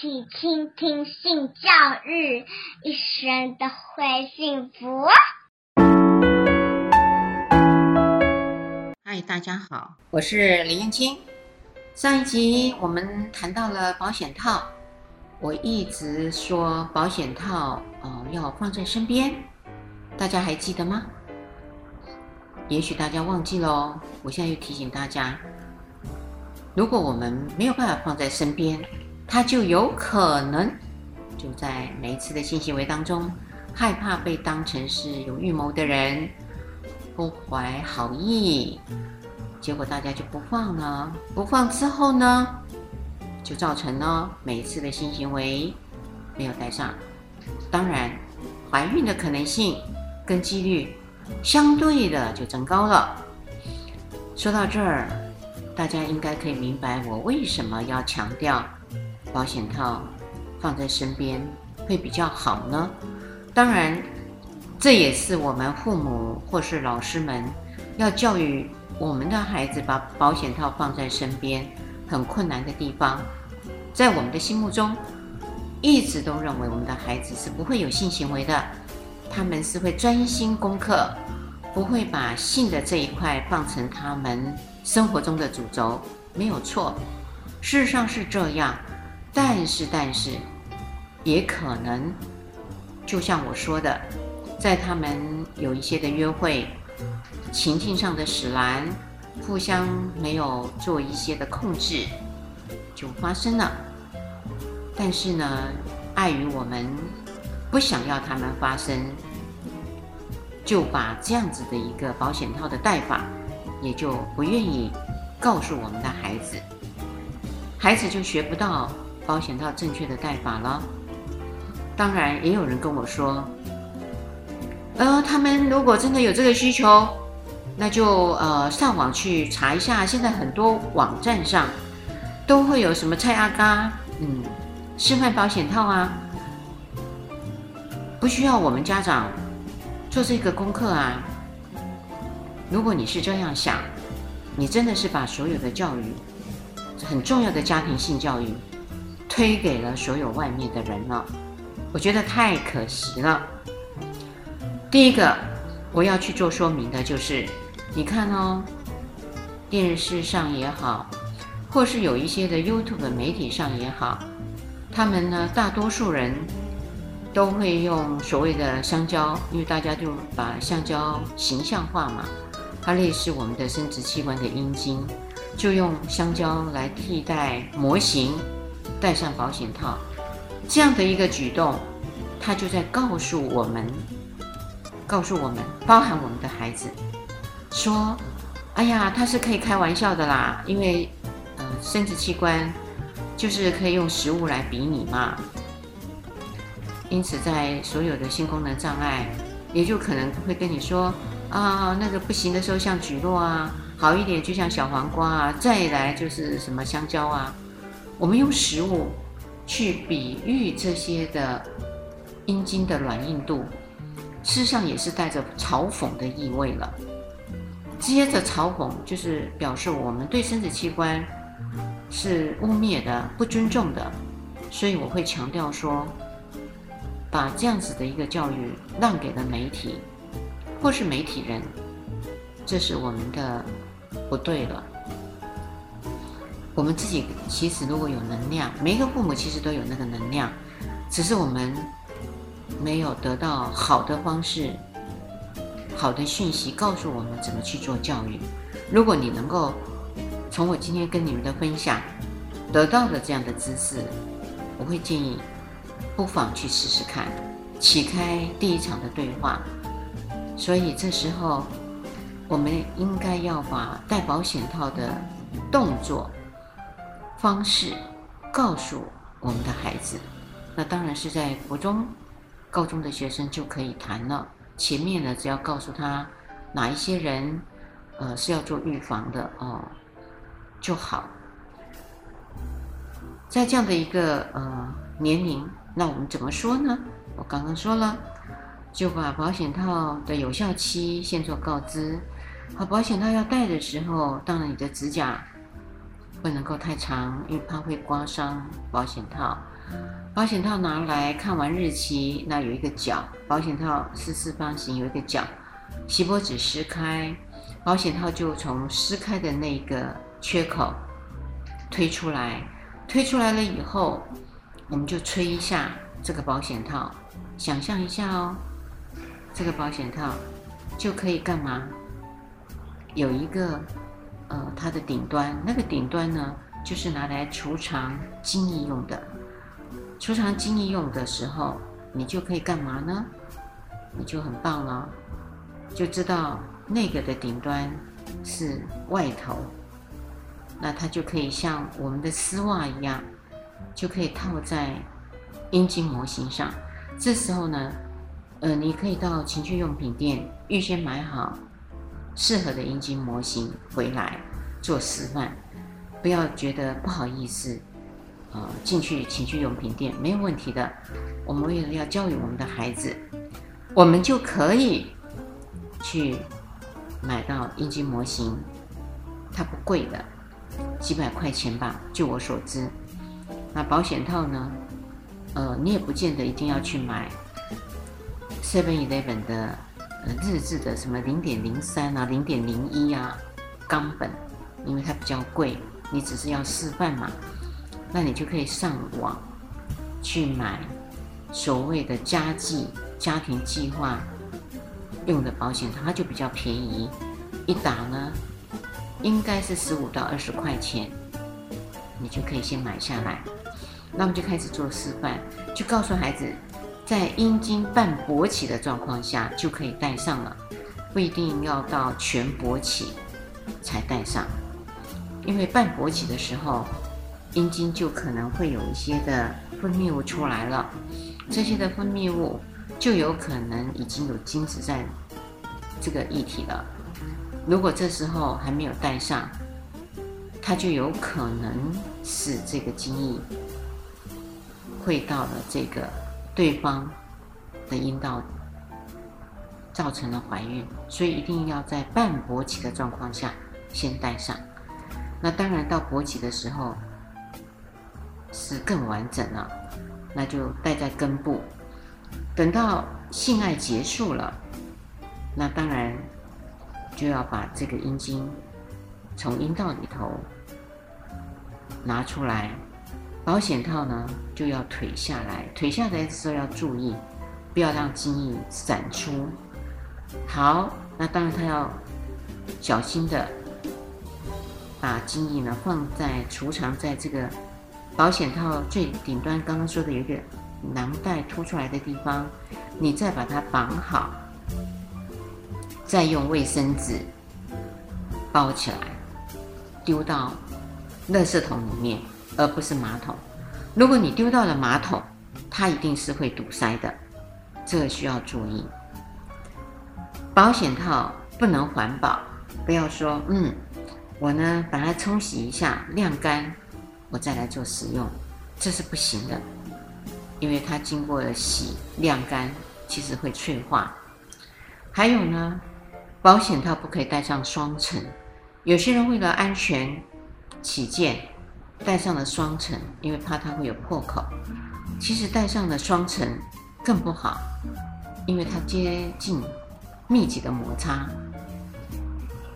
起倾听性教育，一生都会幸福。嗨，大家好，我是李燕青。上一集我们谈到了保险套，我一直说保险套哦要放在身边，大家还记得吗？也许大家忘记了哦，我现在又提醒大家，如果我们没有办法放在身边，他就有可能就在每一次的性行为当中，害怕被当成是有预谋的人，不怀好意。结果大家就不放了，不放之后呢，就造成了每一次的性行为没有带上，当然怀孕的可能性跟几率相对的就增高了。说到这儿，大家应该可以明白我为什么要强调保险套放在身边会比较好呢？当然，这也是我们父母或是老师们要教育。我们的孩子把保险套放在身边，很困难的地方，在我们的心目中，一直都认为我们的孩子是不会有性行为的，他们是会专心功课，不会把性的这一块放成他们生活中的主轴，没有错，事实上是这样，但是但是，也可能，就像我说的，在他们有一些的约会。情境上的使然，互相没有做一些的控制，就发生了。但是呢，碍于我们不想要他们发生，就把这样子的一个保险套的戴法，也就不愿意告诉我们的孩子，孩子就学不到保险套正确的戴法了。当然，也有人跟我说，呃，他们如果真的有这个需求。那就呃上网去查一下，现在很多网站上都会有什么蔡阿嘎嗯示范保险套啊，不需要我们家长做这个功课啊。如果你是这样想，你真的是把所有的教育很重要的家庭性教育推给了所有外面的人了，我觉得太可惜了。第一个我要去做说明的就是。你看哦，电视上也好，或是有一些的 YouTube 媒体上也好，他们呢，大多数人都会用所谓的香蕉，因为大家就把香蕉形象化嘛，它类似我们的生殖器官的阴茎，就用香蕉来替代模型，戴上保险套，这样的一个举动，它就在告诉我们，告诉我们，包含我们的孩子。说，哎呀，他是可以开玩笑的啦，因为，呃，生殖器官就是可以用食物来比拟嘛。因此，在所有的性功能障碍，也就可能会跟你说啊，那个不行的时候像蒟蒻啊，好一点就像小黄瓜啊，再来就是什么香蕉啊。我们用食物去比喻这些的阴茎的软硬度，事实上也是带着嘲讽的意味了。接着嘲讽就是表示我们对生殖器官是污蔑的、不尊重的，所以我会强调说，把这样子的一个教育让给了媒体或是媒体人，这是我们的不对了。我们自己其实如果有能量，每一个父母其实都有那个能量，只是我们没有得到好的方式。好的讯息告诉我们怎么去做教育。如果你能够从我今天跟你们的分享得到的这样的知识，我会建议不妨去试试看，启开第一场的对话。所以这时候我们应该要把戴保险套的动作方式告诉我们的孩子。那当然是在国中、高中的学生就可以谈了。前面呢，只要告诉他哪一些人，呃，是要做预防的哦，就好。在这样的一个呃年龄，那我们怎么说呢？我刚刚说了，就把保险套的有效期先做告知。好，保险套要戴的时候，当然你的指甲不能够太长，因为怕会刮伤保险套。保险套拿来看完日期，那有一个角，保险套是四方形，有一个角，锡箔纸撕开，保险套就从撕开的那个缺口推出来，推出来了以后，我们就吹一下这个保险套，想象一下哦，这个保险套就可以干嘛？有一个呃，它的顶端，那个顶端呢，就是拿来储藏精液用的。储藏精液用的时候，你就可以干嘛呢？你就很棒了，就知道那个的顶端是外头，那它就可以像我们的丝袜一样，就可以套在阴茎模型上。这时候呢，呃，你可以到情趣用品店预先买好适合的阴茎模型回来做示范，不要觉得不好意思。呃，进去情趣用品店没有问题的。我们为了要教育我们的孩子，我们就可以去买到阴茎模型，它不贵的，几百块钱吧，据我所知。那保险套呢？呃，你也不见得一定要去买 Seven Eleven 的日制的什么零点零三啊、零点零一啊钢本，因为它比较贵。你只是要示范嘛。那你就可以上网去买所谓的家计家庭计划用的保险，它就比较便宜，一打呢应该是十五到二十块钱，你就可以先买下来。那么就开始做示范，就告诉孩子，在阴茎半勃起的状况下就可以戴上了，不一定要到全勃起才戴上，因为半勃起的时候。阴茎就可能会有一些的分泌物出来了，这些的分泌物就有可能已经有精子在这个液体了。如果这时候还没有戴上，它就有可能使这个精液会到了这个对方的阴道，造成了怀孕。所以一定要在半勃起的状况下先戴上。那当然到勃起的时候。是更完整了，那就戴在根部。等到性爱结束了，那当然就要把这个阴茎从阴道里头拿出来。保险套呢就要腿下来，腿下来的时候要注意，不要让精液散出。好，那当然他要小心的把精液呢放在储藏在这个。保险套最顶端，刚刚说的有一个囊袋凸出来的地方，你再把它绑好，再用卫生纸包起来，丢到垃圾桶里面，而不是马桶。如果你丢到了马桶，它一定是会堵塞的，这个需要注意。保险套不能环保，不要说嗯，我呢把它冲洗一下，晾干。我再来做使用，这是不行的，因为它经过了洗晾干，其实会脆化。还有呢，保险套不可以带上双层，有些人为了安全起见，戴上了双层，因为怕它会有破口。其实戴上了双层更不好，因为它接近密集的摩擦，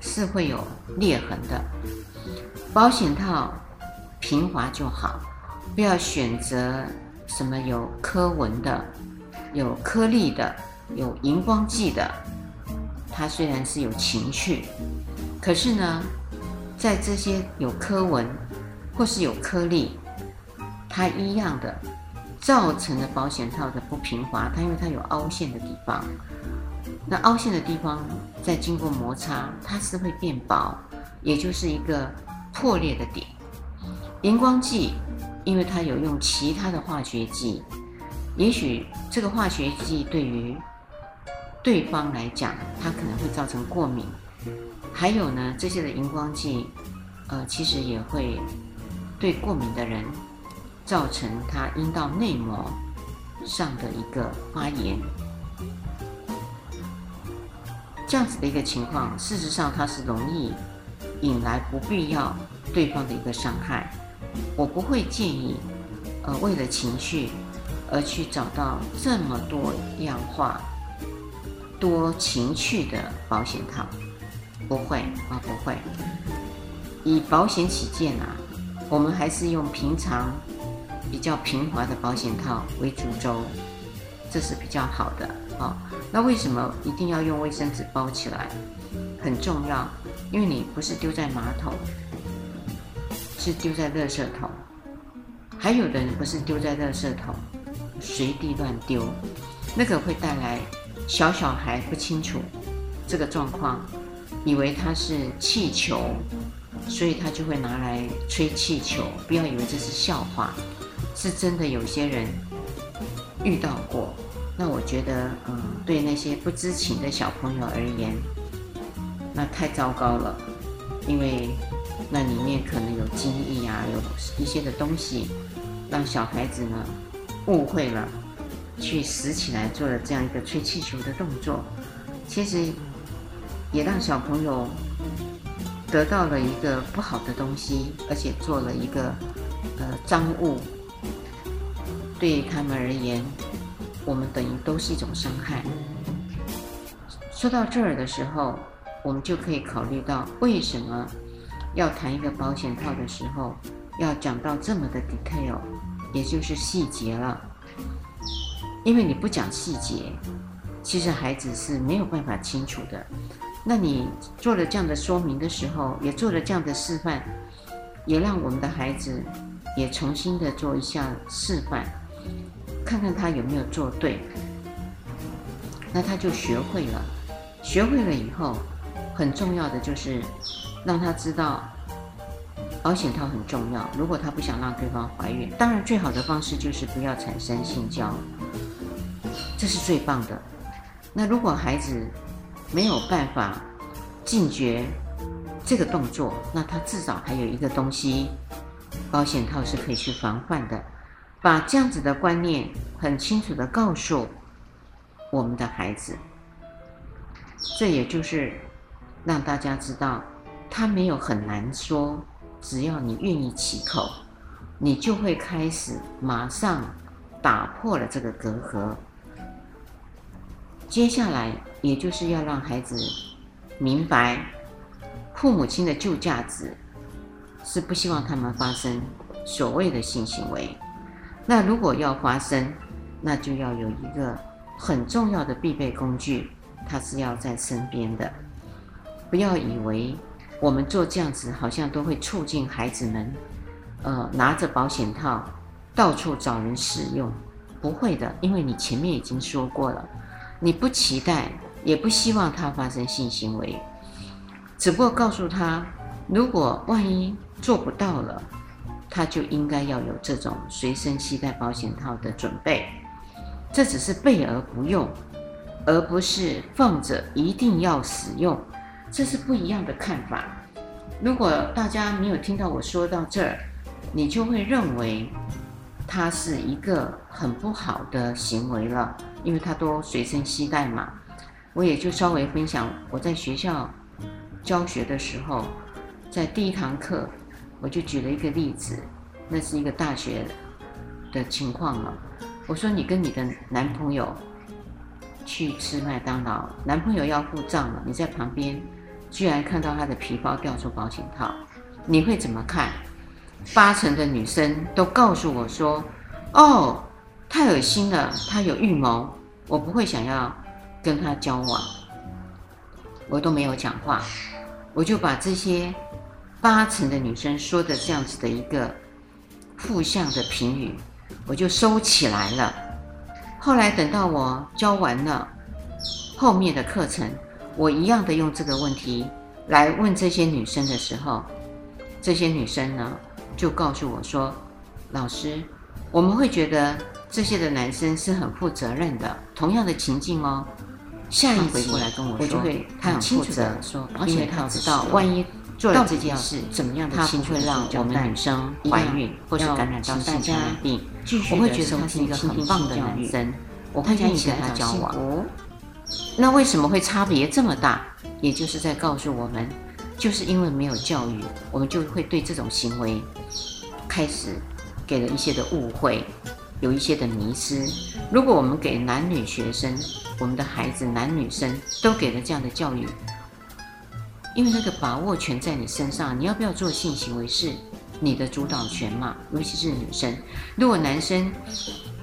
是会有裂痕的。保险套。平滑就好，不要选择什么有刻纹的、有颗粒的、有荧光剂的。它虽然是有情趣，可是呢，在这些有刻纹或是有颗粒，它一样的造成了保险套的不平滑。它因为它有凹陷的地方，那凹陷的地方再经过摩擦，它是会变薄，也就是一个破裂的点。荧光剂，因为它有用其他的化学剂，也许这个化学剂对于对方来讲，它可能会造成过敏。还有呢，这些的荧光剂，呃，其实也会对过敏的人造成他阴道内膜上的一个发炎。这样子的一个情况，事实上它是容易引来不必要对方的一个伤害。我不会建议呃，为了情绪而去找到这么多样化、多情趣的保险套？不会啊，不会。以保险起见啊，我们还是用平常比较平滑的保险套为主轴，这是比较好的啊。那为什么一定要用卫生纸包起来？很重要，因为你不是丢在马桶，是丢在垃圾桶。还有的人不是丢在垃圾桶，随地乱丢，那个会带来小小孩不清楚这个状况，以为它是气球，所以他就会拿来吹气球。不要以为这是笑话，是真的。有些人遇到过，那我觉得，嗯，对那些不知情的小朋友而言，那太糟糕了，因为那里面可能有精液啊，有一些的东西。让小孩子呢误会了，去拾起来做了这样一个吹气球的动作，其实也让小朋友得到了一个不好的东西，而且做了一个呃脏物，对他们而言，我们等于都是一种伤害。说到这儿的时候，我们就可以考虑到为什么要谈一个保险套的时候。要讲到这么的 detail，也就是细节了。因为你不讲细节，其实孩子是没有办法清楚的。那你做了这样的说明的时候，也做了这样的示范，也让我们的孩子也重新的做一下示范，看看他有没有做对。那他就学会了，学会了以后，很重要的就是让他知道。保险套很重要。如果他不想让对方怀孕，当然最好的方式就是不要产生性交，这是最棒的。那如果孩子没有办法禁绝这个动作，那他至少还有一个东西，保险套是可以去防范的。把这样子的观念很清楚的告诉我们的孩子，这也就是让大家知道，他没有很难说。只要你愿意启口，你就会开始马上打破了这个隔阂。接下来，也就是要让孩子明白，父母亲的旧价值是不希望他们发生所谓的性行为。那如果要发生，那就要有一个很重要的必备工具，它是要在身边的。不要以为。我们做这样子，好像都会促进孩子们，呃，拿着保险套到处找人使用。不会的，因为你前面已经说过了，你不期待，也不希望他发生性行为，只不过告诉他，如果万一做不到了，他就应该要有这种随身携带保险套的准备。这只是备而不用，而不是放着一定要使用。这是不一样的看法。如果大家没有听到我说到这儿，你就会认为它是一个很不好的行为了，因为它都随身携带嘛。我也就稍微分享我在学校教学的时候，在第一堂课我就举了一个例子，那是一个大学的情况了。我说你跟你的男朋友去吃麦当劳，男朋友要付账了，你在旁边。居然看到他的皮包掉出保险套，你会怎么看？八成的女生都告诉我说：“哦，太恶心了，他有预谋，我不会想要跟他交往。”我都没有讲话，我就把这些八成的女生说的这样子的一个负向的评语，我就收起来了。后来等到我教完了后面的课程。我一样的用这个问题来问这些女生的时候，这些女生呢就告诉我说：“老师，我们会觉得这些的男生是很负责任的。同样的情境哦，下一回过来跟我说，我就会很清楚的说，因为他知道万一做了这件事，怎么样的情况会让我们女生怀孕或是感染到性传染病，我会觉得他是一个很棒的男生，我会愿意跟他交往。”那为什么会差别这么大？也就是在告诉我们，就是因为没有教育，我们就会对这种行为开始给了一些的误会，有一些的迷失。如果我们给男女学生，我们的孩子男女生都给了这样的教育，因为那个把握权在你身上，你要不要做性行为是你的主导权嘛？尤其是女生，如果男生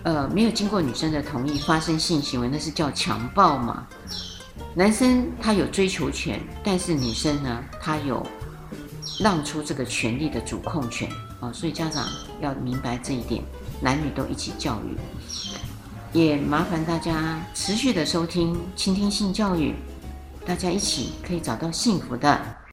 呃没有经过女生的同意发生性行为，那是叫强暴嘛？男生他有追求权，但是女生呢，她有让出这个权利的主控权啊，所以家长要明白这一点，男女都一起教育，也麻烦大家持续的收听、倾听性教育，大家一起可以找到幸福的